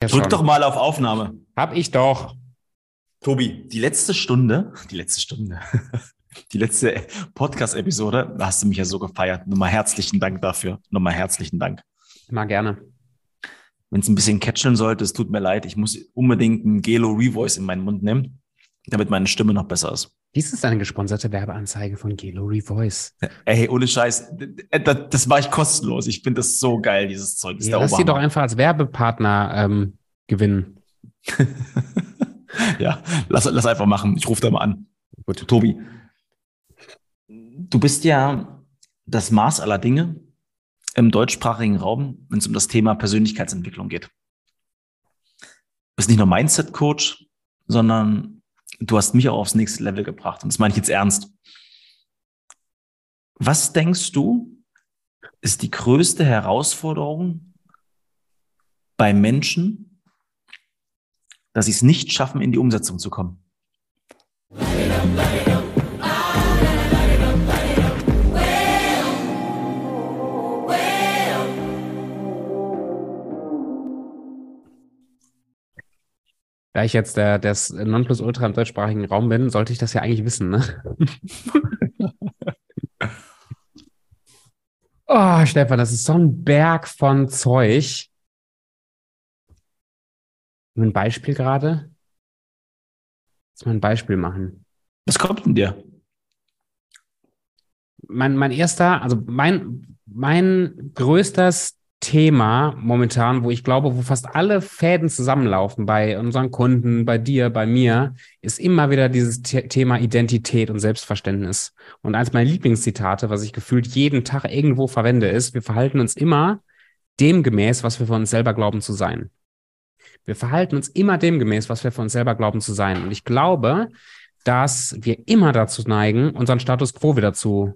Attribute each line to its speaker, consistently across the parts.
Speaker 1: Ja,
Speaker 2: Drück
Speaker 1: schon.
Speaker 2: doch mal auf Aufnahme.
Speaker 1: Hab ich doch.
Speaker 2: Tobi, die letzte Stunde, die letzte Stunde, die letzte Podcast-Episode, da hast du mich ja so gefeiert. Nochmal herzlichen Dank dafür. Nochmal herzlichen Dank.
Speaker 1: Mal gerne.
Speaker 2: Wenn es ein bisschen catcheln sollte, es tut mir leid. Ich muss unbedingt ein Gelo Revoice in meinen Mund nehmen, damit meine Stimme noch besser ist.
Speaker 1: Dies ist eine gesponserte Werbeanzeige von Gelo Revoice.
Speaker 2: Ey, ohne Scheiß, das, das war ich kostenlos. Ich finde das so geil, dieses Zeug. Das
Speaker 1: Ja, lass sie doch einfach als Werbepartner ähm, gewinnen.
Speaker 2: ja, lass, lass einfach machen. Ich rufe da mal an.
Speaker 1: Gut.
Speaker 2: Tobi, du bist ja das Maß aller Dinge im deutschsprachigen Raum, wenn es um das Thema Persönlichkeitsentwicklung geht. Du bist nicht nur Mindset-Coach, sondern du hast mich auch aufs nächste Level gebracht. Und das meine ich jetzt ernst. Was denkst du, ist die größte Herausforderung bei Menschen, dass sie es nicht schaffen, in die Umsetzung zu kommen?
Speaker 1: Da ich jetzt der, das Nonplusultra im deutschsprachigen Raum bin, sollte ich das ja eigentlich wissen, ne? oh, Stefan, das ist so ein Berg von Zeug. Ein Beispiel gerade? Lass mal ein Beispiel machen.
Speaker 2: Was kommt in dir?
Speaker 1: mein, mein erster, also mein, mein größtes Thema momentan, wo ich glaube, wo fast alle Fäden zusammenlaufen, bei unseren Kunden, bei dir, bei mir, ist immer wieder dieses The Thema Identität und Selbstverständnis. Und eins meiner Lieblingszitate, was ich gefühlt jeden Tag irgendwo verwende, ist, wir verhalten uns immer demgemäß, was wir von uns selber glauben zu sein. Wir verhalten uns immer demgemäß, was wir von uns selber glauben zu sein. Und ich glaube, dass wir immer dazu neigen, unseren Status quo wieder zu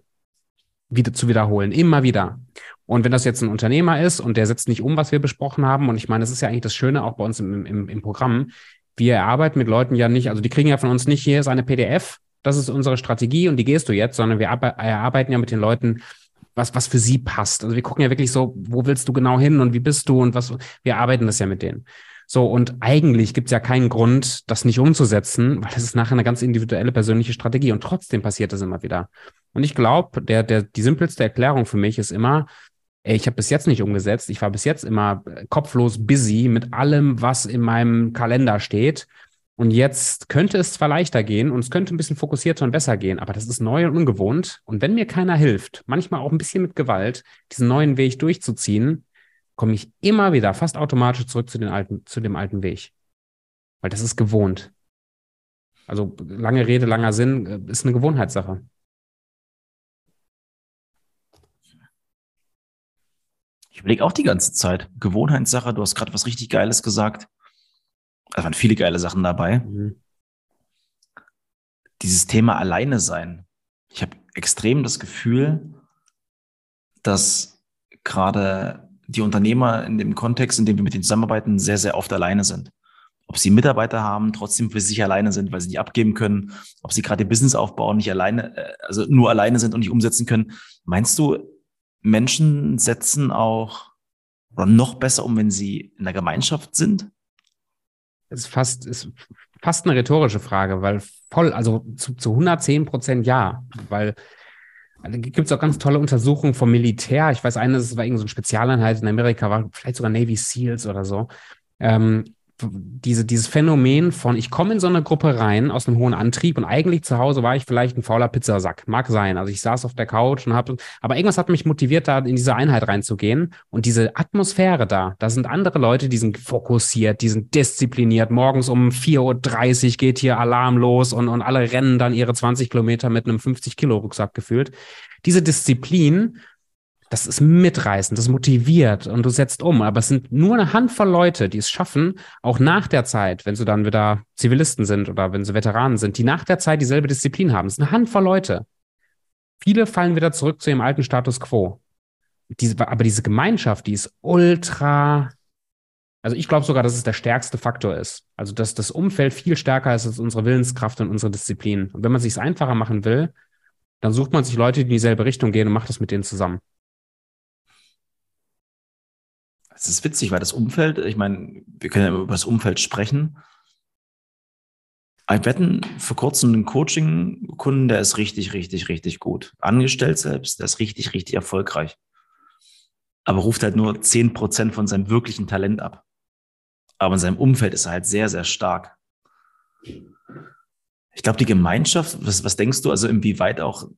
Speaker 1: wieder zu wiederholen, immer wieder. Und wenn das jetzt ein Unternehmer ist und der setzt nicht um, was wir besprochen haben, und ich meine, das ist ja eigentlich das Schöne auch bei uns im, im, im Programm, wir erarbeiten mit Leuten ja nicht, also die kriegen ja von uns nicht hier ist eine PDF, das ist unsere Strategie und die gehst du jetzt, sondern wir erarbeiten ja mit den Leuten, was, was für sie passt. Also wir gucken ja wirklich so, wo willst du genau hin und wie bist du und was, wir arbeiten das ja mit denen. So, und eigentlich gibt es ja keinen Grund, das nicht umzusetzen, weil das ist nachher eine ganz individuelle persönliche Strategie und trotzdem passiert das immer wieder. Und ich glaube, der, der, die simpelste Erklärung für mich ist immer, ey, ich habe bis jetzt nicht umgesetzt. Ich war bis jetzt immer kopflos busy mit allem, was in meinem Kalender steht. Und jetzt könnte es zwar leichter gehen und es könnte ein bisschen fokussierter und besser gehen, aber das ist neu und ungewohnt. Und wenn mir keiner hilft, manchmal auch ein bisschen mit Gewalt, diesen neuen Weg durchzuziehen, komme ich immer wieder fast automatisch zurück zu, den alten, zu dem alten Weg. Weil das ist gewohnt. Also lange Rede, langer Sinn ist eine Gewohnheitssache.
Speaker 2: Überlege auch die ganze Zeit. Gewohnheitssache, du hast gerade was richtig Geiles gesagt. Da waren viele geile Sachen dabei.
Speaker 1: Mhm.
Speaker 2: Dieses Thema alleine sein. Ich habe extrem das Gefühl, dass gerade die Unternehmer in dem Kontext, in dem wir mit denen zusammenarbeiten, sehr, sehr oft alleine sind. Ob sie Mitarbeiter haben, trotzdem für sich alleine sind, weil sie die abgeben können, ob sie gerade ihr Business aufbauen, nicht alleine, äh, also nur alleine sind und nicht umsetzen können. Meinst du, Menschen setzen auch oder noch besser um, wenn sie in der Gemeinschaft sind?
Speaker 1: ist fast, ist fast eine rhetorische Frage, weil voll, also zu, zu 110 Prozent ja, weil also gibt es auch ganz tolle Untersuchungen vom Militär. Ich weiß, eine, das war irgendeine so eine Spezialeinheit in Amerika, war vielleicht sogar Navy SEALs oder so. Ähm, diese, dieses Phänomen von, ich komme in so eine Gruppe rein aus einem hohen Antrieb und eigentlich zu Hause war ich vielleicht ein fauler Pizzasack. Mag sein. Also ich saß auf der Couch und habe, aber irgendwas hat mich motiviert, da in diese Einheit reinzugehen. Und diese Atmosphäre da, da sind andere Leute, die sind fokussiert, die sind diszipliniert. Morgens um 4.30 Uhr geht hier Alarm los und, und alle rennen dann ihre 20 Kilometer mit einem 50 Kilo Rucksack gefühlt. Diese Disziplin das ist mitreißend, das motiviert und du setzt um. Aber es sind nur eine Handvoll Leute, die es schaffen, auch nach der Zeit, wenn sie dann wieder Zivilisten sind oder wenn sie Veteranen sind, die nach der Zeit dieselbe Disziplin haben. Es ist eine Handvoll Leute. Viele fallen wieder zurück zu ihrem alten Status quo. Diese, aber diese Gemeinschaft, die ist ultra. Also ich glaube sogar, dass es der stärkste Faktor ist. Also dass das Umfeld viel stärker ist als unsere Willenskraft und unsere Disziplin. Und wenn man es sich einfacher machen will, dann sucht man sich Leute, die in dieselbe Richtung gehen und macht das mit denen zusammen.
Speaker 2: Das ist witzig, weil das Umfeld, ich meine, wir können ja über das Umfeld sprechen. Wir hatten vor kurzem einen Coaching-Kunden, der ist richtig, richtig, richtig gut. Angestellt selbst, der ist richtig, richtig erfolgreich. Aber ruft halt nur 10% von seinem wirklichen Talent ab. Aber in seinem Umfeld ist er halt sehr, sehr stark. Ich glaube, die Gemeinschaft, was, was denkst du, also inwieweit auch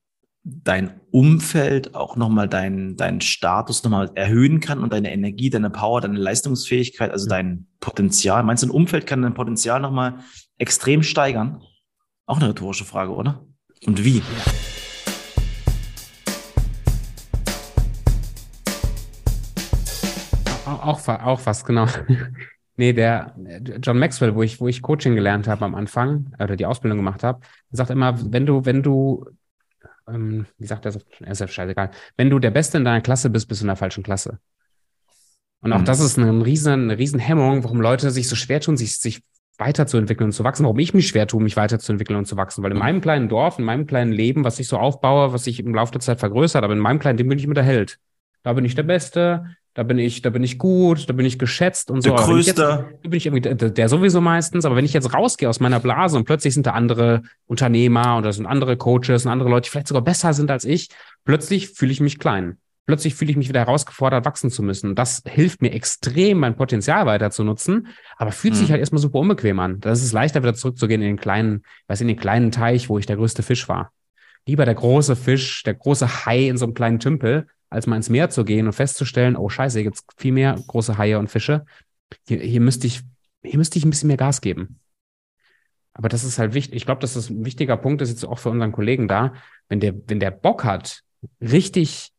Speaker 2: dein Umfeld auch nochmal deinen deinen Status nochmal erhöhen kann und deine Energie, deine Power, deine Leistungsfähigkeit, also dein Potenzial. Meinst du, ein Umfeld kann dein Potenzial nochmal extrem steigern? Auch eine rhetorische Frage, oder? Und wie?
Speaker 1: Auch, auch was, genau. Nee, der John Maxwell, wo ich, wo ich Coaching gelernt habe am Anfang oder die Ausbildung gemacht habe, sagt immer, wenn du, wenn du ähm, wie sagt er so, ist ja scheißegal. Wenn du der Beste in deiner Klasse bist, bist du in der falschen Klasse. Und auch mhm. das ist eine riesen, eine riesen Hemmung, warum Leute sich so schwer tun, sich, sich weiterzuentwickeln und zu wachsen, warum ich mich schwer tue, mich weiterzuentwickeln und zu wachsen. Weil in meinem kleinen Dorf, in meinem kleinen Leben, was ich so aufbaue, was sich im Laufe der Zeit vergrößert, aber in meinem kleinen Ding bin ich immer der Held. Da bin ich der Beste, da bin ich, da bin ich gut, da bin ich geschätzt und so.
Speaker 2: Der Größte.
Speaker 1: da bin ich irgendwie der, der, sowieso meistens. Aber wenn ich jetzt rausgehe aus meiner Blase und plötzlich sind da andere Unternehmer oder sind andere Coaches und andere Leute, die vielleicht sogar besser sind als ich, plötzlich fühle ich mich klein. Plötzlich fühle ich mich wieder herausgefordert, wachsen zu müssen. Das hilft mir extrem, mein Potenzial weiter zu nutzen, aber fühlt mhm. sich halt erstmal super unbequem an. Das ist leichter, wieder zurückzugehen in den kleinen, weiß in den kleinen Teich, wo ich der größte Fisch war. Lieber der große Fisch, der große Hai in so einem kleinen Tümpel, als mal ins Meer zu gehen und festzustellen, oh scheiße, hier gibt es viel mehr große Haie und Fische. Hier, hier, müsste ich, hier müsste ich ein bisschen mehr Gas geben. Aber das ist halt wichtig. Ich glaube, dass das ein wichtiger Punkt ist jetzt auch für unseren Kollegen da. Wenn der, wenn der Bock hat, richtig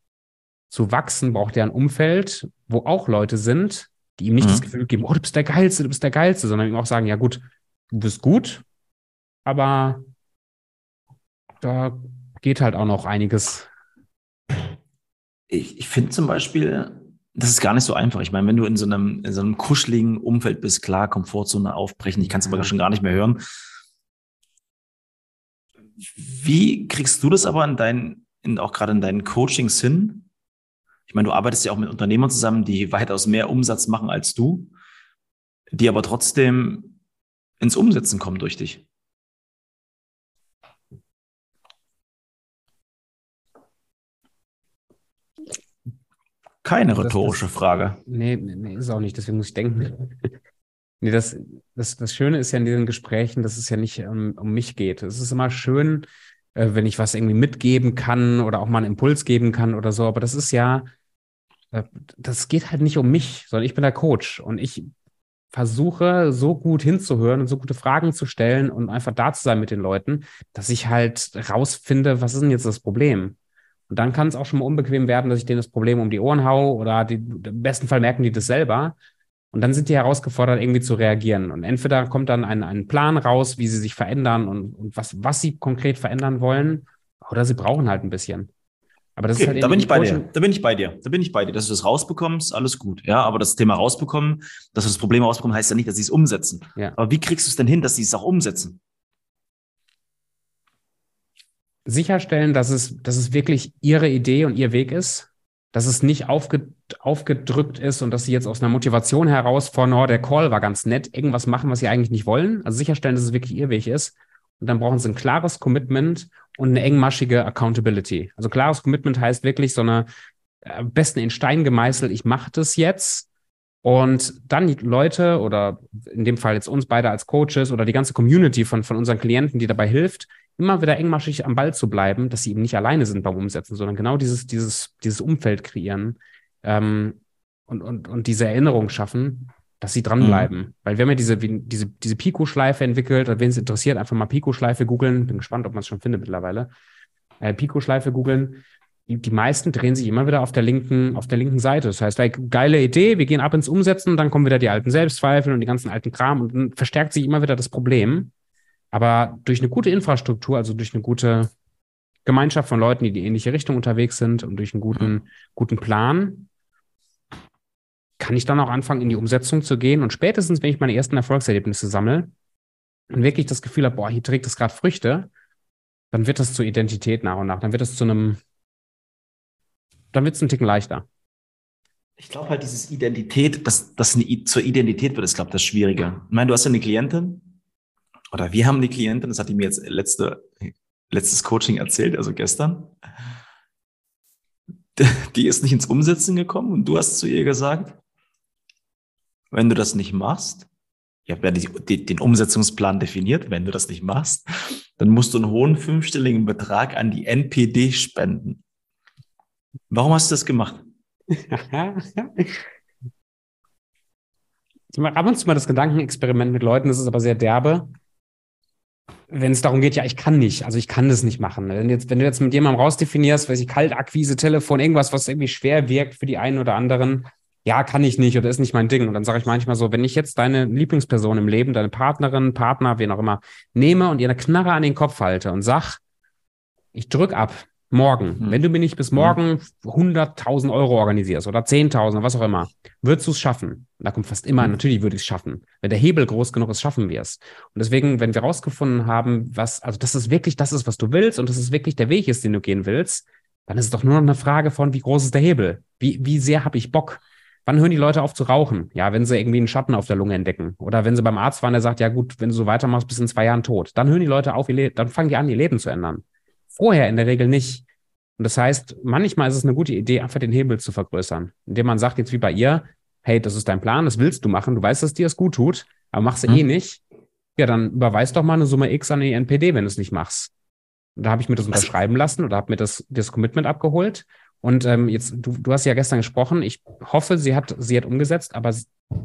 Speaker 1: zu wachsen, braucht er ein Umfeld, wo auch Leute sind, die ihm nicht mhm. das Gefühl geben, oh, du bist der Geilste, du bist der Geilste, sondern ihm auch sagen, ja gut, du bist gut, aber da geht halt auch noch einiges
Speaker 2: ich, ich finde zum Beispiel, das ist gar nicht so einfach. Ich meine, wenn du in so einem, in so einem kuscheligen Umfeld bist, klar, Komfortzone aufbrechen, ich kann es aber schon gar nicht mehr hören. Wie kriegst du das aber in deinen, in, auch gerade in deinen Coachings hin? Ich meine, du arbeitest ja auch mit Unternehmern zusammen, die weitaus mehr Umsatz machen als du, die aber trotzdem ins Umsetzen kommen durch dich. Keine rhetorische das, das, Frage.
Speaker 1: Nee, nee, ist auch nicht, deswegen muss ich denken. nee, das, das, das Schöne ist ja in diesen Gesprächen, dass es ja nicht um, um mich geht. Es ist immer schön, äh, wenn ich was irgendwie mitgeben kann oder auch mal einen Impuls geben kann oder so, aber das ist ja, äh, das geht halt nicht um mich, sondern ich bin der Coach und ich versuche so gut hinzuhören und so gute Fragen zu stellen und einfach da zu sein mit den Leuten, dass ich halt rausfinde, was ist denn jetzt das Problem? Und dann kann es auch schon mal unbequem werden, dass ich denen das Problem um die Ohren haue oder die, im besten Fall merken die das selber. Und dann sind die herausgefordert, irgendwie zu reagieren. Und entweder kommt dann ein, ein Plan raus, wie sie sich verändern und, und was, was sie konkret verändern wollen, oder sie brauchen halt ein bisschen.
Speaker 2: Aber das okay, ist halt da bin ich bei dir. Da bin ich bei dir. Da bin ich bei dir. Dass du das rausbekommst, alles gut. Ja, aber das Thema rausbekommen, dass du das Problem rausbekommen, heißt ja nicht, dass sie es umsetzen. Ja. Aber wie kriegst du es denn hin, dass sie es auch umsetzen?
Speaker 1: Sicherstellen, dass es, dass es wirklich ihre Idee und ihr Weg ist, dass es nicht aufge, aufgedrückt ist und dass sie jetzt aus einer Motivation heraus von, oh, der Call war ganz nett, irgendwas machen, was sie eigentlich nicht wollen. Also sicherstellen, dass es wirklich ihr Weg ist. Und dann brauchen sie ein klares Commitment und eine engmaschige Accountability. Also klares Commitment heißt wirklich so eine, am besten in Stein gemeißelt, ich mache das jetzt. Und dann die Leute oder in dem Fall jetzt uns beide als Coaches oder die ganze Community von, von unseren Klienten, die dabei hilft, immer wieder engmaschig am Ball zu bleiben, dass sie eben nicht alleine sind beim Umsetzen, sondern genau dieses, dieses, dieses Umfeld kreieren ähm, und, und, und diese Erinnerung schaffen, dass sie dranbleiben. Mhm. Weil wir haben ja diese, diese, diese Pico-Schleife entwickelt, wen es interessiert, einfach mal Pico-Schleife googeln. Bin gespannt, ob man es schon findet mittlerweile. Äh, Pico-Schleife googeln. Die, die meisten drehen sich immer wieder auf der linken, auf der linken Seite. Das heißt, geile Idee, wir gehen ab ins Umsetzen dann kommen wieder die alten Selbstzweifel und die ganzen alten Kram und dann verstärkt sich immer wieder das Problem. Aber durch eine gute Infrastruktur, also durch eine gute Gemeinschaft von Leuten, die in die ähnliche Richtung unterwegs sind und durch einen guten, guten Plan, kann ich dann auch anfangen, in die Umsetzung zu gehen. Und spätestens, wenn ich meine ersten Erfolgserlebnisse sammle und wirklich das Gefühl habe, boah, hier trägt es gerade Früchte, dann wird das zur Identität nach und nach. Dann wird es zu einem, dann wird es einen Ticken leichter.
Speaker 2: Ich glaube halt, dieses Identität, dass das zur Identität wird, ist, glaube ich, das Schwierige. Ich meine, du hast ja eine Klientin, oder wir haben eine Klientin, das hat die mir jetzt letzte, letztes Coaching erzählt, also gestern. Die ist nicht ins Umsetzen gekommen und du hast zu ihr gesagt, wenn du das nicht machst, ich habe ja die, den Umsetzungsplan definiert, wenn du das nicht machst, dann musst du einen hohen fünfstelligen Betrag an die NPD spenden. Warum hast du das gemacht? ich
Speaker 1: mache ab und zu mal das Gedankenexperiment mit Leuten, das ist aber sehr derbe. Wenn es darum geht, ja, ich kann nicht, also ich kann das nicht machen. Wenn, jetzt, wenn du jetzt mit jemandem rausdefinierst, weiß ich, Kaltakquise, Telefon, irgendwas, was irgendwie schwer wirkt für die einen oder anderen, ja, kann ich nicht oder ist nicht mein Ding. Und dann sage ich manchmal so, wenn ich jetzt deine Lieblingsperson im Leben, deine Partnerin, Partner, wen auch immer, nehme und ihr eine Knarre an den Kopf halte und sag, ich drück ab, Morgen, mhm. wenn du mir nicht bis morgen 100.000 Euro organisierst oder 10.000 was auch immer, würdest du es schaffen? Da kommt fast immer, mhm. natürlich würde ich es schaffen. Wenn der Hebel groß genug ist, schaffen wir es. Und deswegen, wenn wir rausgefunden haben, was, also das ist wirklich das ist, was du willst und das ist wirklich der Weg ist, den du gehen willst, dann ist es doch nur noch eine Frage von, wie groß ist der Hebel? Wie, wie sehr habe ich Bock? Wann hören die Leute auf zu rauchen? Ja, wenn sie irgendwie einen Schatten auf der Lunge entdecken. Oder wenn sie beim Arzt waren, der sagt, ja gut, wenn du so weitermachst, bist in zwei Jahren tot. Dann hören die Leute auf, dann fangen die an, ihr Leben zu ändern. Vorher in der Regel nicht. Und das heißt, manchmal ist es eine gute Idee, einfach den Hebel zu vergrößern, indem man sagt, jetzt wie bei ihr, hey, das ist dein Plan, das willst du machen, du weißt, dass dir es gut tut, aber machst du mhm. eh nicht. Ja, dann überweis doch mal eine Summe X an die NPD, wenn du es nicht machst. Und da habe ich mir das unterschreiben lassen oder habe mir das, das Commitment abgeholt. Und ähm, jetzt, du, du hast ja gestern gesprochen. Ich hoffe, sie hat, sie hat umgesetzt, aber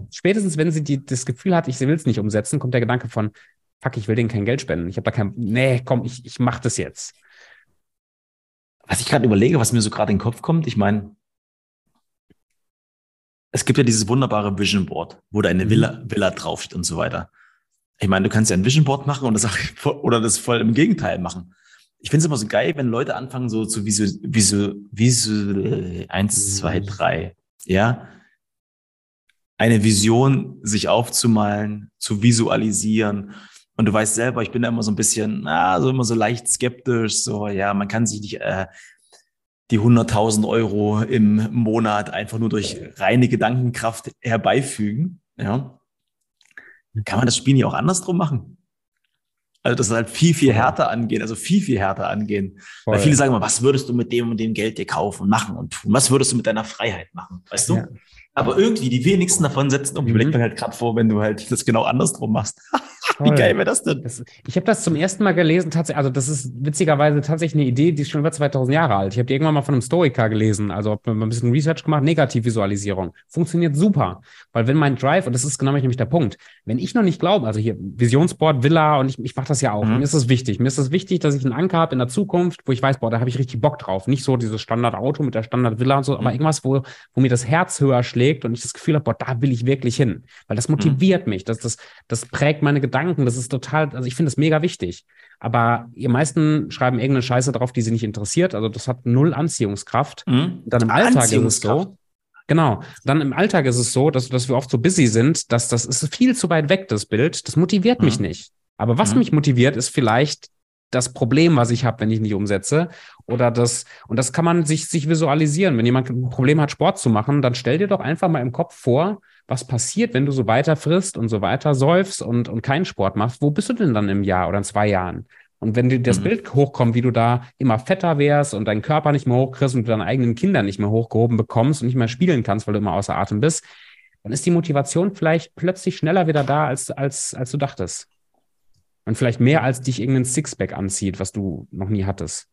Speaker 1: spätestens, wenn sie die, das Gefühl hat, ich will es nicht umsetzen, kommt der Gedanke von, fuck, ich will denen kein Geld spenden. Ich habe da kein, nee, komm, ich, ich mach das jetzt
Speaker 2: was ich gerade überlege, was mir so gerade in den Kopf kommt, ich meine, es gibt ja dieses wunderbare Vision Board, wo da eine mhm. Villa, Villa draufsteht und so weiter. Ich meine, du kannst ja ein Vision Board machen und das oder das voll im Gegenteil machen. Ich finde es immer so geil, wenn Leute anfangen, so zu visu, visu, visu, eins, zwei, mhm. drei, ja, eine Vision sich aufzumalen, zu visualisieren und du weißt selber, ich bin da immer so ein bisschen, na, so immer so leicht skeptisch, so, ja, man kann sich nicht äh, die 100.000 Euro im Monat einfach nur durch reine Gedankenkraft herbeifügen, ja. Kann man das Spiel nicht auch andersrum machen? Also das ist halt viel, viel härter angehen, also viel, viel härter angehen. Voll. Weil viele sagen immer, was würdest du mit dem und dem Geld dir kaufen und machen und tun? Was würdest du mit deiner Freiheit machen? Weißt du? Ja. Aber irgendwie die wenigsten davon setzen um. Ich überlege mhm. mir halt gerade vor, wenn du halt das genau andersrum machst. Wie geil wäre das denn? Das,
Speaker 1: ich habe das zum ersten Mal gelesen, tatsächlich, also das ist witzigerweise tatsächlich eine Idee, die ist schon über 2000 Jahre alt. Ich habe die irgendwann mal von einem Stoiker gelesen, also habe ein bisschen Research gemacht, Negativvisualisierung. Funktioniert super, weil wenn mein Drive, und das ist genau nämlich der Punkt, wenn ich noch nicht glaube, also hier Visionsboard, Villa und ich, ich mache das ja auch, mhm. mir ist es wichtig. Mir ist es wichtig, dass ich einen Anker habe in der Zukunft, wo ich weiß, boah, da habe ich richtig Bock drauf. Nicht so dieses Standardauto mit der Standard-Villa und so, mhm. aber irgendwas, wo, wo mir das Herz höher schlägt und ich das Gefühl habe, boah, da will ich wirklich hin. Weil das motiviert mhm. mich, das, das, das prägt meine Gedanken, das ist total, also ich finde das mega wichtig. Aber ihr meisten schreiben irgendeine Scheiße drauf, die sie nicht interessiert. Also das hat null Anziehungskraft. Mhm. Dann im Alltag ist es so. Genau. Dann im Alltag ist es so, dass, dass wir oft so busy sind, dass das ist viel zu weit weg, das Bild. Das motiviert mhm. mich nicht. Aber was mhm. mich motiviert, ist vielleicht das Problem, was ich habe, wenn ich nicht umsetze. Oder das, und das kann man sich, sich visualisieren. Wenn jemand ein Problem hat, Sport zu machen, dann stell dir doch einfach mal im Kopf vor, was passiert, wenn du so weiter frisst und so weiter säufst und, und keinen Sport machst. Wo bist du denn dann im Jahr oder in zwei Jahren? Und wenn dir das mhm. Bild hochkommt, wie du da immer fetter wärst und deinen Körper nicht mehr hochkriegst und du deine eigenen Kinder nicht mehr hochgehoben bekommst und nicht mehr spielen kannst, weil du immer außer Atem bist, dann ist die Motivation vielleicht plötzlich schneller wieder da, als, als, als du dachtest. Und vielleicht mehr, als dich irgendein Sixpack anzieht, was du noch nie hattest.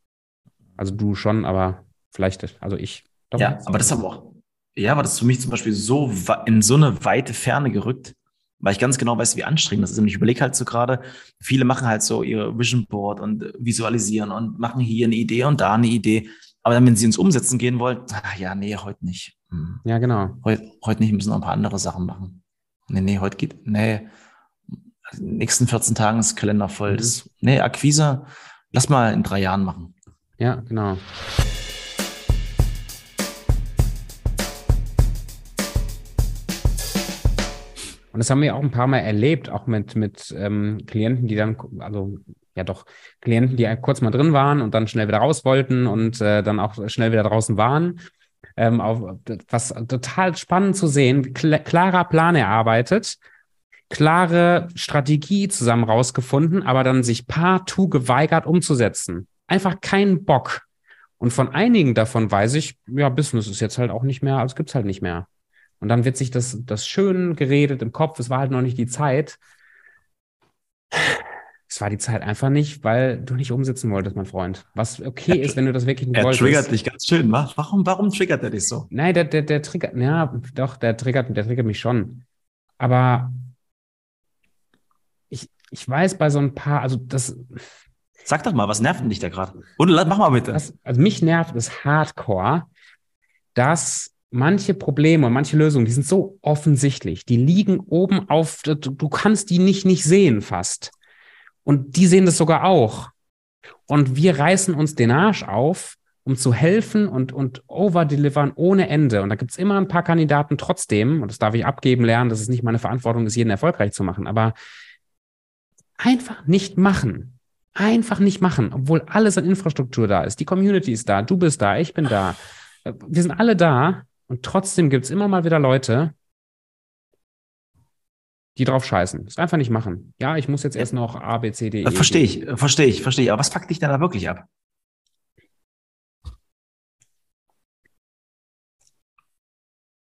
Speaker 1: Also du schon, aber vielleicht, also ich.
Speaker 2: Doch, ja, aber das ist aber auch, ja, aber das ist für mich zum Beispiel so in so eine weite Ferne gerückt, weil ich ganz genau weiß, wie anstrengend das ist. Und ich überlege halt so gerade, viele machen halt so ihr Vision Board und visualisieren und machen hier eine Idee und da eine Idee. Aber dann, wenn sie ins Umsetzen gehen wollen, ach, ja, nee, heute nicht.
Speaker 1: Hm. Ja, genau.
Speaker 2: Heute, heute nicht, müssen noch ein paar andere Sachen machen. Nee, nee, heute geht, nee, nächsten 14 Tagen ist Kalender voll. Das, mhm. nee, Akquise, lass mal in drei Jahren machen.
Speaker 1: Ja, genau. Und das haben wir auch ein paar Mal erlebt, auch mit, mit ähm, Klienten, die dann, also ja doch, Klienten, die kurz mal drin waren und dann schnell wieder raus wollten und äh, dann auch schnell wieder draußen waren. ähm, auf, was total spannend zu sehen, kl klarer Plan erarbeitet, klare Strategie zusammen rausgefunden, aber dann sich partout geweigert umzusetzen. Einfach keinen Bock. Und von einigen davon weiß ich, ja, Business ist jetzt halt auch nicht mehr, also gibt's halt nicht mehr. Und dann wird sich das, das schön geredet im Kopf, es war halt noch nicht die Zeit. Es war die Zeit einfach nicht, weil du nicht umsetzen wolltest, mein Freund. Was okay ist, wenn du das wirklich nicht
Speaker 2: er
Speaker 1: wolltest.
Speaker 2: Er triggert dich ganz schön. Warum, warum triggert er dich so?
Speaker 1: Nein, der, der, der triggert, ja, doch, der triggert, der triggert mich schon. Aber ich, ich weiß bei so ein paar, also das.
Speaker 2: Sag doch mal, was nervt dich da gerade? Und mach mal bitte.
Speaker 1: Das, also mich nervt es hardcore, dass manche Probleme und manche Lösungen, die sind so offensichtlich, die liegen oben auf, du kannst die nicht nicht sehen fast. Und die sehen das sogar auch. Und wir reißen uns den Arsch auf, um zu helfen und, und overdelivern ohne Ende. Und da gibt's immer ein paar Kandidaten trotzdem, und das darf ich abgeben lernen, dass es nicht meine Verantwortung ist, jeden erfolgreich zu machen, aber einfach nicht machen. Einfach nicht machen, obwohl alles an Infrastruktur da ist. Die Community ist da, du bist da, ich bin da. Wir sind alle da und trotzdem gibt es immer mal wieder Leute, die drauf scheißen. Das einfach nicht machen. Ja, ich muss jetzt erst noch A, B, C, D,
Speaker 2: E. Verstehe ich, verstehe ich, verstehe ich. Aber was packt dich denn da wirklich ab?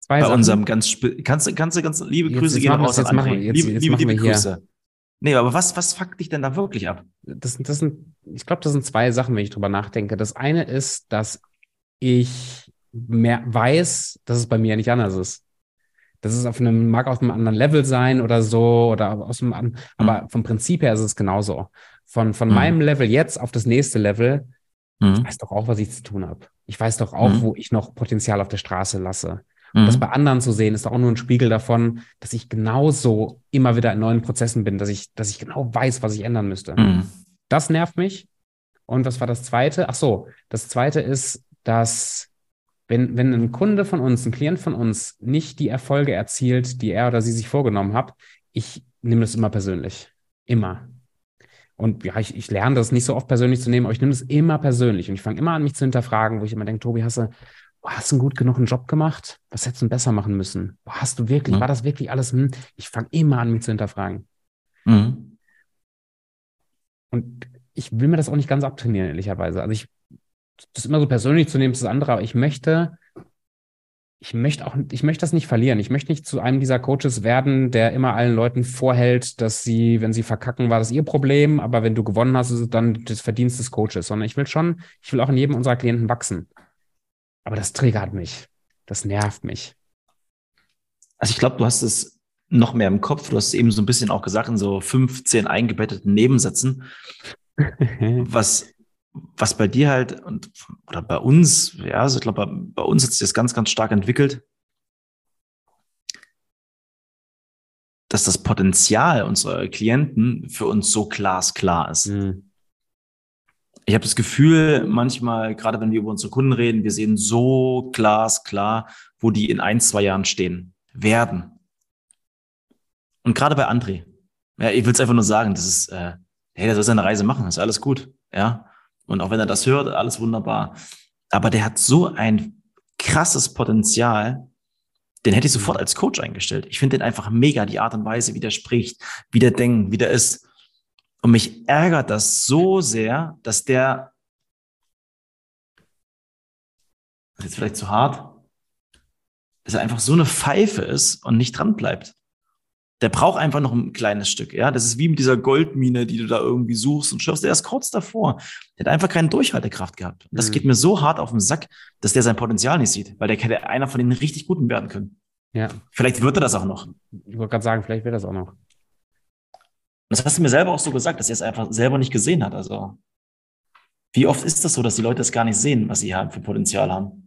Speaker 2: Zwei Bei Sachen. unserem ganz, kannst du, kannst du ganz liebe jetzt, Grüße jetzt gehen raus
Speaker 1: jetzt an André. Jetzt, liebe, jetzt liebe, liebe Grüße. Hier.
Speaker 2: Nee, aber was, was fuckt dich denn da wirklich ab?
Speaker 1: Das, das sind, ich glaube, das sind zwei Sachen, wenn ich drüber nachdenke. Das eine ist, dass ich mehr weiß, dass es bei mir nicht anders ist. Das ist auf einem, mag auf einem anderen Level sein oder so, oder aus einem, mhm. aber vom Prinzip her ist es genauso. Von, von mhm. meinem Level jetzt auf das nächste Level, mhm. ich weiß doch auch, was ich zu tun habe. Ich weiß doch auch, mhm. wo ich noch Potenzial auf der Straße lasse. Und das mhm. bei anderen zu sehen, ist auch nur ein Spiegel davon, dass ich genauso immer wieder in neuen Prozessen bin, dass ich, dass ich genau weiß, was ich ändern müsste. Mhm. Das nervt mich. Und was war das zweite? Ach so, das zweite ist, dass wenn, wenn ein Kunde von uns, ein Klient von uns nicht die Erfolge erzielt, die er oder sie sich vorgenommen hat, ich nehme das immer persönlich. Immer. Und ja, ich, ich lerne das nicht so oft persönlich zu nehmen, aber ich nehme das immer persönlich. Und ich fange immer an, mich zu hinterfragen, wo ich immer denke, Tobi, hast du, hast du einen gut genug einen Job gemacht? Was hättest du besser machen müssen? Hast du wirklich, mhm. war das wirklich alles? Hm? Ich fange immer an, mich zu hinterfragen. Mhm. Und ich will mir das auch nicht ganz abtrainieren, ehrlicherweise. Also ich das immer so persönlich zu nehmen, ist das andere, aber ich möchte, ich möchte auch, ich möchte das nicht verlieren. Ich möchte nicht zu einem dieser Coaches werden, der immer allen Leuten vorhält, dass sie, wenn sie verkacken, war das ihr Problem, aber wenn du gewonnen hast, ist es dann das Verdienst des Coaches, sondern ich will schon, ich will auch in jedem unserer Klienten wachsen. Aber das triggert mich. Das nervt mich.
Speaker 2: Also ich glaube, du hast es noch mehr im Kopf. Du hast es eben so ein bisschen auch gesagt in so 15 eingebetteten Nebensätzen. was was bei dir halt und oder bei uns, ja, also ich glaube, bei, bei uns hat sich das ganz, ganz stark entwickelt, dass das Potenzial unserer Klienten für uns so glasklar ist. Mhm. Ich habe das Gefühl, manchmal, gerade wenn wir über unsere Kunden reden, wir sehen so glasklar, wo die in ein, zwei Jahren stehen werden. Und gerade bei André, ja, ich will es einfach nur sagen, das ist, äh, hey, der soll seine Reise machen, ist alles gut, ja. Und auch wenn er das hört, alles wunderbar. Aber der hat so ein krasses Potenzial, den hätte ich sofort als Coach eingestellt. Ich finde den einfach mega, die Art und Weise, wie der spricht, wie der denkt, wie der ist. Und mich ärgert das so sehr, dass der, das ist jetzt vielleicht zu hart, dass er einfach so eine Pfeife ist und nicht dran bleibt der braucht einfach noch ein kleines Stück. Ja, das ist wie mit dieser Goldmine, die du da irgendwie suchst und schaffst. Der ist kurz davor. Der hat einfach keine Durchhaltekraft gehabt. Und das mhm. geht mir so hart auf den Sack, dass der sein Potenzial nicht sieht, weil der hätte einer von den richtig Guten werden können. Ja. Vielleicht wird er das auch noch.
Speaker 1: Ich wollte gerade sagen, vielleicht wird das auch noch.
Speaker 2: Das hast du mir selber auch so gesagt, dass er es einfach selber nicht gesehen hat. Also, wie oft ist das so, dass die Leute es gar nicht sehen, was sie haben für Potenzial haben?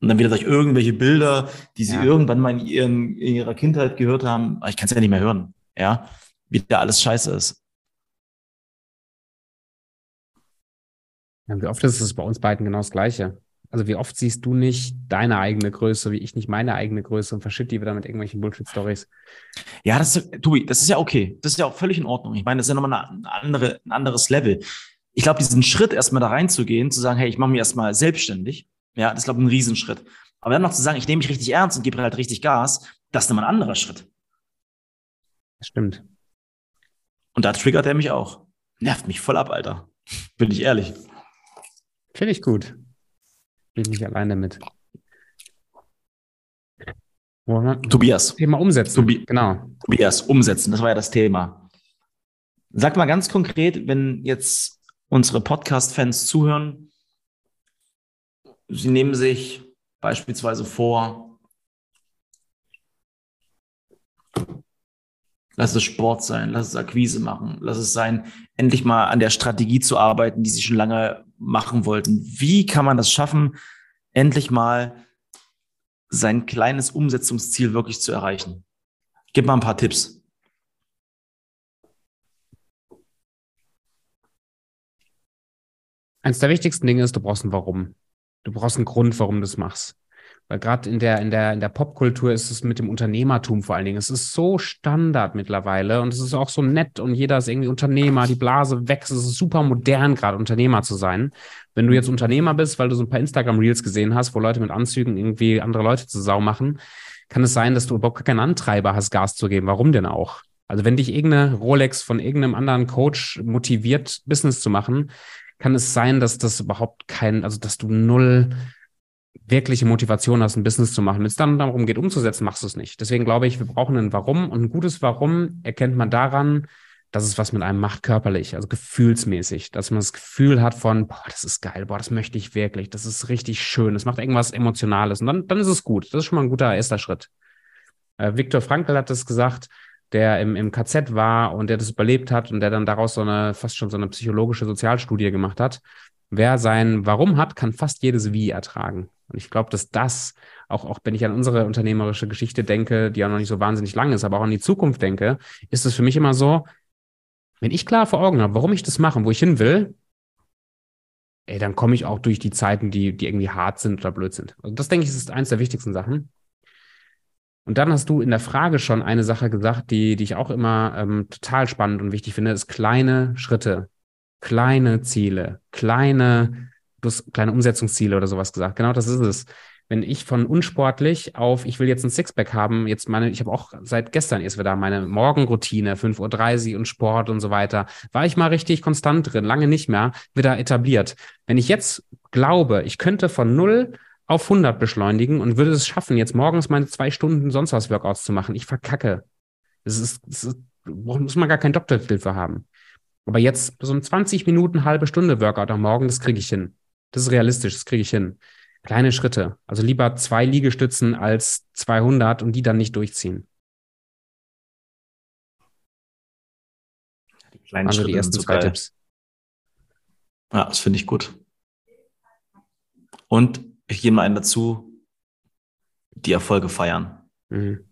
Speaker 2: Und dann wieder durch irgendwelche Bilder, die sie ja. irgendwann mal in, ihren, in ihrer Kindheit gehört haben. Ich kann es ja nicht mehr hören. Ja, wie da alles scheiße ist.
Speaker 1: Ja, wie oft ist es bei uns beiden genau das Gleiche? Also wie oft siehst du nicht deine eigene Größe, wie ich nicht meine eigene Größe und verschitt die wieder mit irgendwelchen Bullshit-Stories?
Speaker 2: Ja, das ist, Tobi, das ist ja okay. Das ist ja auch völlig in Ordnung. Ich meine, das ist ja nochmal eine andere, ein anderes Level. Ich glaube, diesen Schritt erstmal da reinzugehen, zu sagen, hey, ich mache mich erstmal selbstständig, ja, das ist, glaube ich, ein Riesenschritt. Aber dann noch zu sagen, ich nehme mich richtig ernst und gebe halt richtig Gas, das ist nochmal ein anderer Schritt.
Speaker 1: Das stimmt.
Speaker 2: Und da triggert er mich auch. Nervt mich voll ab, Alter. Bin ich ehrlich.
Speaker 1: Finde ich gut. Bin ich nicht allein damit.
Speaker 2: Tobias.
Speaker 1: Thema umsetzen.
Speaker 2: Tobi
Speaker 1: genau.
Speaker 2: Tobias, umsetzen, das war ja das Thema. Sag mal ganz konkret, wenn jetzt unsere Podcast-Fans zuhören, sie nehmen sich beispielsweise vor, lass es Sport sein, lass es Akquise machen, lass es sein, endlich mal an der Strategie zu arbeiten, die sie schon lange machen wollten. Wie kann man das schaffen, endlich mal sein kleines Umsetzungsziel wirklich zu erreichen? Gib mal ein paar Tipps.
Speaker 1: Eines der wichtigsten Dinge ist, du brauchst ein Warum. Du brauchst einen Grund, warum du es machst. Weil gerade in der, in der, in der Popkultur ist es mit dem Unternehmertum vor allen Dingen. Es ist so Standard mittlerweile und es ist auch so nett und jeder ist irgendwie Unternehmer, die Blase wächst. Es ist super modern, gerade Unternehmer zu sein. Wenn du jetzt Unternehmer bist, weil du so ein paar Instagram-Reels gesehen hast, wo Leute mit Anzügen irgendwie andere Leute zu Sau machen, kann es sein, dass du überhaupt keinen Antreiber hast, Gas zu geben. Warum denn auch? Also wenn dich irgendeine Rolex von irgendeinem anderen Coach motiviert, Business zu machen, kann es sein, dass das überhaupt kein, also dass du null wirkliche Motivation hast, ein Business zu machen. Wenn es dann darum geht, umzusetzen, machst du es nicht. Deswegen glaube ich, wir brauchen ein Warum und ein gutes Warum erkennt man daran, dass es was mit einem macht körperlich, also gefühlsmäßig, dass man das Gefühl hat von, boah, das ist geil, boah, das möchte ich wirklich, das ist richtig schön, das macht irgendwas Emotionales und dann, dann ist es gut. Das ist schon mal ein guter erster Schritt. Äh, Viktor Frankl hat das gesagt, der im, im KZ war und der das überlebt hat und der dann daraus so eine, fast schon so eine psychologische Sozialstudie gemacht hat. Wer sein Warum hat, kann fast jedes Wie ertragen. Und ich glaube, dass das, auch, auch wenn ich an unsere unternehmerische Geschichte denke, die ja noch nicht so wahnsinnig lang ist, aber auch an die Zukunft denke, ist es für mich immer so, wenn ich klar vor Augen habe, warum ich das mache, wo ich hin will, ey, dann komme ich auch durch die Zeiten, die, die irgendwie hart sind oder blöd sind. Also das denke ich, ist eines der wichtigsten Sachen. Und dann hast du in der Frage schon eine Sache gesagt, die, die ich auch immer ähm, total spannend und wichtig finde, ist kleine Schritte, kleine Ziele, kleine, du hast kleine Umsetzungsziele oder sowas gesagt. Genau das ist es. Wenn ich von unsportlich auf, ich will jetzt ein Sixpack haben, jetzt meine, ich habe auch seit gestern erst wieder meine Morgenroutine, 5.30 Uhr und Sport und so weiter, war ich mal richtig konstant drin, lange nicht mehr, wieder etabliert. Wenn ich jetzt glaube, ich könnte von null auf 100 beschleunigen und würde es schaffen, jetzt morgens meine zwei Stunden sonst was Workouts zu machen. Ich verkacke. Das ist, das ist muss man gar keinen Doktortitel für haben. Aber jetzt so ein 20 Minuten, halbe Stunde Workout am Morgen, das kriege ich hin. Das ist realistisch, das kriege ich hin. Kleine Schritte. Also lieber zwei Liegestützen als 200 und die dann nicht durchziehen.
Speaker 2: Die kleinen
Speaker 1: also
Speaker 2: Schritte
Speaker 1: die ersten zwei
Speaker 2: geil.
Speaker 1: Tipps.
Speaker 2: Ja, das finde ich gut. Und ich gehe mal einen dazu, die Erfolge feiern.
Speaker 1: Mhm.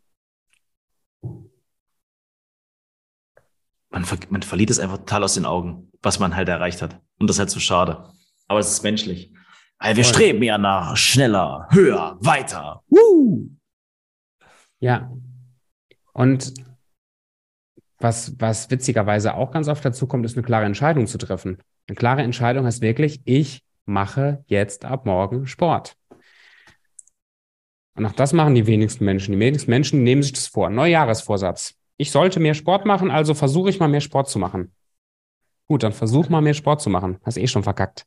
Speaker 2: Man, ver man verliert es einfach total aus den Augen, was man halt erreicht hat. Und das ist halt so schade. Aber es ist menschlich. Weil wir
Speaker 1: Voll.
Speaker 2: streben ja nach schneller, höher, weiter. Woo!
Speaker 1: Ja. Und was, was witzigerweise auch ganz oft dazu kommt, ist eine klare Entscheidung zu treffen. Eine klare Entscheidung heißt wirklich, ich mache jetzt ab morgen Sport. Und auch das machen die wenigsten Menschen. Die wenigsten Menschen nehmen sich das vor. Neujahresvorsatz. Ich sollte mehr Sport machen, also versuche ich mal mehr Sport zu machen. Gut, dann versuch mal mehr Sport zu machen. Hast eh schon verkackt.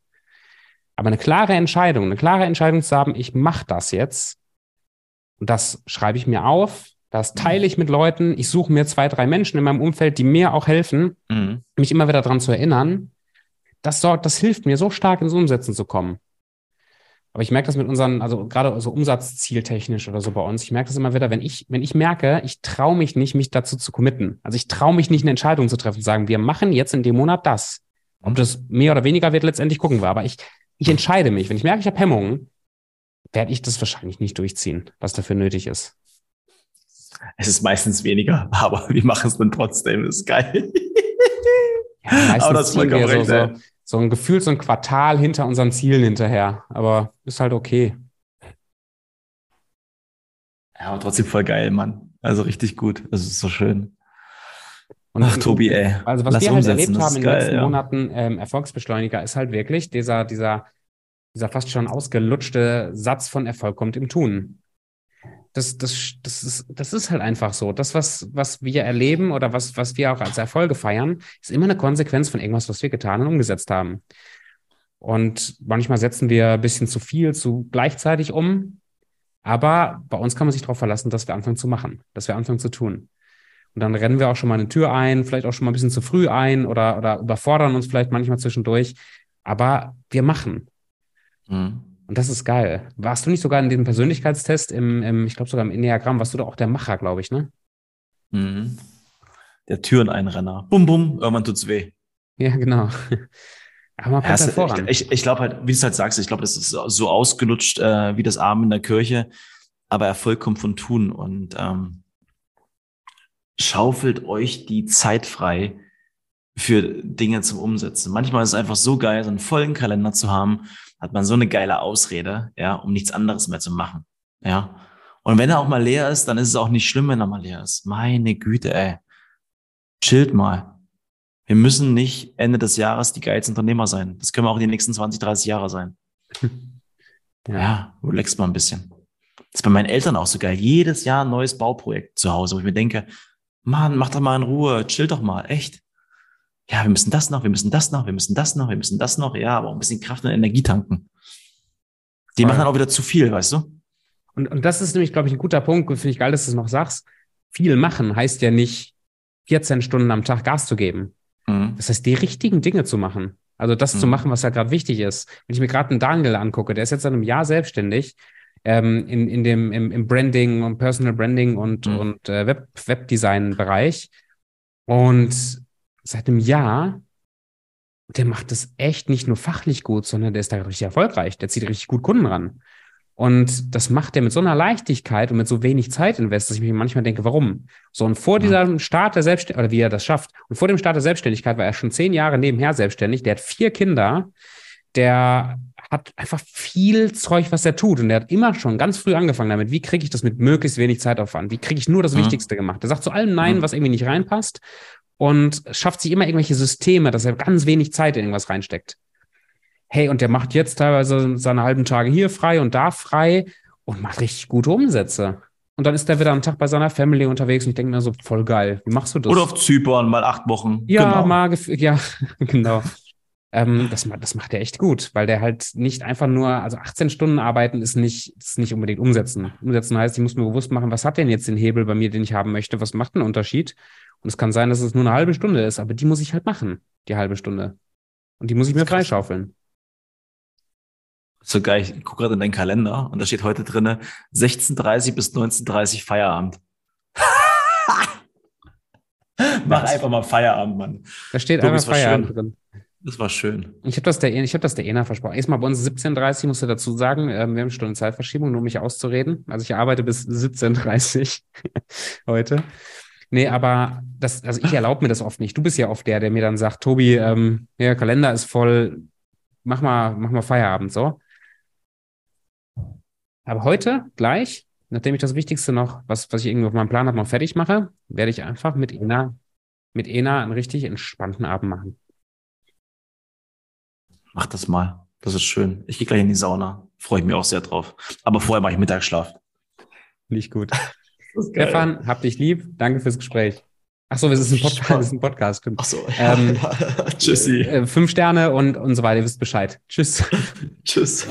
Speaker 1: Aber eine klare Entscheidung, eine klare Entscheidung zu haben, ich mache das jetzt. Und das schreibe ich mir auf, das teile ich mit Leuten. Ich suche mir zwei, drei Menschen in meinem Umfeld, die mir auch helfen,
Speaker 2: Mhm.
Speaker 1: mich immer wieder daran zu erinnern. Das sorgt, das hilft mir so stark ins Umsetzen zu kommen. Aber ich merke das mit unseren, also gerade so umsatzzieltechnisch oder so bei uns, ich merke das immer wieder, wenn ich, wenn ich merke, ich traue mich nicht, mich dazu zu committen. Also ich traue mich nicht, eine Entscheidung zu treffen, zu sagen, wir machen jetzt in dem Monat das. Ob das mehr oder weniger wird, letztendlich gucken wir. Aber ich, ich entscheide mich. Wenn ich merke, ich habe Hemmungen, werde ich das wahrscheinlich nicht durchziehen, was dafür nötig ist.
Speaker 2: Es ist meistens weniger, aber wir machen es dann trotzdem. Das ist geil.
Speaker 1: Ja, meistens
Speaker 2: Aber das ist
Speaker 1: ziehen wir
Speaker 2: vollkommen
Speaker 1: so,
Speaker 2: recht,
Speaker 1: so, so ein Gefühl, so ein Quartal hinter unseren Zielen hinterher. Aber ist halt okay.
Speaker 2: Ja, aber trotzdem voll geil, Mann. Also richtig gut. Das ist so schön.
Speaker 1: Und
Speaker 2: Ach, Tobi, ey.
Speaker 1: Also was
Speaker 2: Lass
Speaker 1: wir halt erlebt haben in den letzten
Speaker 2: ja.
Speaker 1: Monaten, ähm, Erfolgsbeschleuniger, ist halt wirklich dieser, dieser, dieser fast schon ausgelutschte Satz von Erfolg kommt im Tun. Das, das, das, ist, das ist halt einfach so. Das, was, was wir erleben oder was, was wir auch als Erfolge feiern, ist immer eine Konsequenz von irgendwas, was wir getan und umgesetzt haben. Und manchmal setzen wir ein bisschen zu viel zu gleichzeitig um. Aber bei uns kann man sich darauf verlassen, dass wir anfangen zu machen, dass wir anfangen zu tun. Und dann rennen wir auch schon mal eine Tür ein, vielleicht auch schon mal ein bisschen zu früh ein oder, oder überfordern uns vielleicht manchmal zwischendurch. Aber wir machen. Mhm. Und das ist geil. Warst du nicht sogar in dem Persönlichkeitstest im, im ich glaube sogar im Enneagramm, warst du doch auch der Macher, glaube ich, ne?
Speaker 2: Mhm. Der Türeneinrenner. Bum, bum, irgendwann tut's weh.
Speaker 1: Ja, genau.
Speaker 2: Aber man ja, voran. Ich, ich glaube halt, wie du es halt sagst, ich glaube, das ist so ausgelutscht äh, wie das Arm in der Kirche, aber Erfolg kommt von Tun und ähm, schaufelt euch die Zeit frei für Dinge zum Umsetzen. Manchmal ist es einfach so geil, so einen vollen Kalender zu haben, hat man so eine geile Ausrede, ja, um nichts anderes mehr zu machen, ja. Und wenn er auch mal leer ist, dann ist es auch nicht schlimm, wenn er mal leer ist. Meine Güte, ey. Chillt mal. Wir müssen nicht Ende des Jahres die geilsten Unternehmer sein. Das können wir auch in den nächsten 20, 30 Jahre sein. Ja, ja relax mal ein bisschen. Das ist bei meinen Eltern auch so geil. Jedes Jahr ein neues Bauprojekt zu Hause, wo ich mir denke, Mann, mach doch mal in Ruhe, chill doch mal, echt. Ja, wir müssen das noch, wir müssen das noch, wir müssen das noch, wir müssen das noch. Ja, aber auch ein bisschen Kraft und Energie tanken. Die machen dann auch wieder zu viel, weißt du?
Speaker 1: Und, und das ist nämlich, glaube ich, ein guter Punkt. Finde ich geil, dass du es noch sagst. Viel machen heißt ja nicht 14 Stunden am Tag Gas zu geben. Mhm. Das heißt, die richtigen Dinge zu machen. Also das mhm. zu machen, was ja gerade wichtig ist. Wenn ich mir gerade einen Daniel angucke, der ist jetzt seit einem Jahr selbstständig ähm, in, in dem, im, im Branding und Personal Branding und, mhm. und äh, Web, Webdesign-Bereich. Und seit einem Jahr, der macht das echt nicht nur fachlich gut, sondern der ist da richtig erfolgreich. Der zieht richtig gut Kunden ran. Und das macht er mit so einer Leichtigkeit und mit so wenig Zeit invest, dass ich mir manchmal denke, warum? So, und vor diesem Start der Selbstständigkeit, oder wie er das schafft, und vor dem Start der Selbstständigkeit war er schon zehn Jahre nebenher selbstständig, der hat vier Kinder, der hat einfach viel Zeug, was er tut. Und er hat immer schon ganz früh angefangen damit, wie kriege ich das mit möglichst wenig Zeitaufwand? Wie kriege ich nur das mhm. Wichtigste gemacht? Er sagt zu allem Nein, mhm. was irgendwie nicht reinpasst und schafft sich immer irgendwelche Systeme, dass er ganz wenig Zeit in irgendwas reinsteckt hey, und der macht jetzt teilweise seine halben Tage hier frei und da frei und macht richtig gute Umsätze. Und dann ist er wieder am Tag bei seiner Family unterwegs und ich denke mir so, voll geil, wie machst du das?
Speaker 2: Oder auf Zypern, mal acht Wochen.
Speaker 1: Ja, genau. mal, ja, genau. ähm, das, das macht er echt gut, weil der halt nicht einfach nur, also 18 Stunden arbeiten ist nicht, ist nicht unbedingt umsetzen. Umsetzen heißt, ich muss mir bewusst machen, was hat denn jetzt den Hebel bei mir, den ich haben möchte? Was macht einen Unterschied? Und es kann sein, dass es nur eine halbe Stunde ist, aber die muss ich halt machen, die halbe Stunde. Und die muss ich mir freischaufeln
Speaker 2: so geil, ich gucke gerade in deinen Kalender und da steht heute drinne 16.30 bis 19.30 Feierabend. Mach einfach mal Feierabend, Mann.
Speaker 1: Da steht Tobi, einfach Feierabend drin.
Speaker 2: Das war schön.
Speaker 1: Ich habe das der, ich habe das der Ena versprochen. Erstmal bei uns 17.30 musst du dazu sagen, ähm, wir haben eine Stunde Zeitverschiebung, nur um mich auszureden. Also ich arbeite bis 17.30 heute. Nee, aber das, also ich erlaube mir das oft nicht. Du bist ja oft der, der mir dann sagt, Tobi, ähm, ja, Kalender ist voll, mach mal, mach mal Feierabend so. Aber heute, gleich, nachdem ich das Wichtigste noch, was, was ich irgendwie auf meinem Plan habe, noch fertig mache, werde ich einfach mit Ena, mit Ena einen richtig entspannten Abend machen.
Speaker 2: Mach das mal. Das ist schön. Ich gehe gleich in die Sauna. Freue ich mich auch sehr drauf. Aber vorher mache ich Mittagsschlaf.
Speaker 1: Nicht gut. Stefan, hab dich lieb. Danke fürs Gespräch. Ach so, es ist ein Podcast. Das ist ein Podcast stimmt.
Speaker 2: Ach so. Ähm,
Speaker 1: Tschüssi. Äh, fünf Sterne und, und so weiter. Ihr wisst Bescheid. Tschüss.
Speaker 2: Tschüss.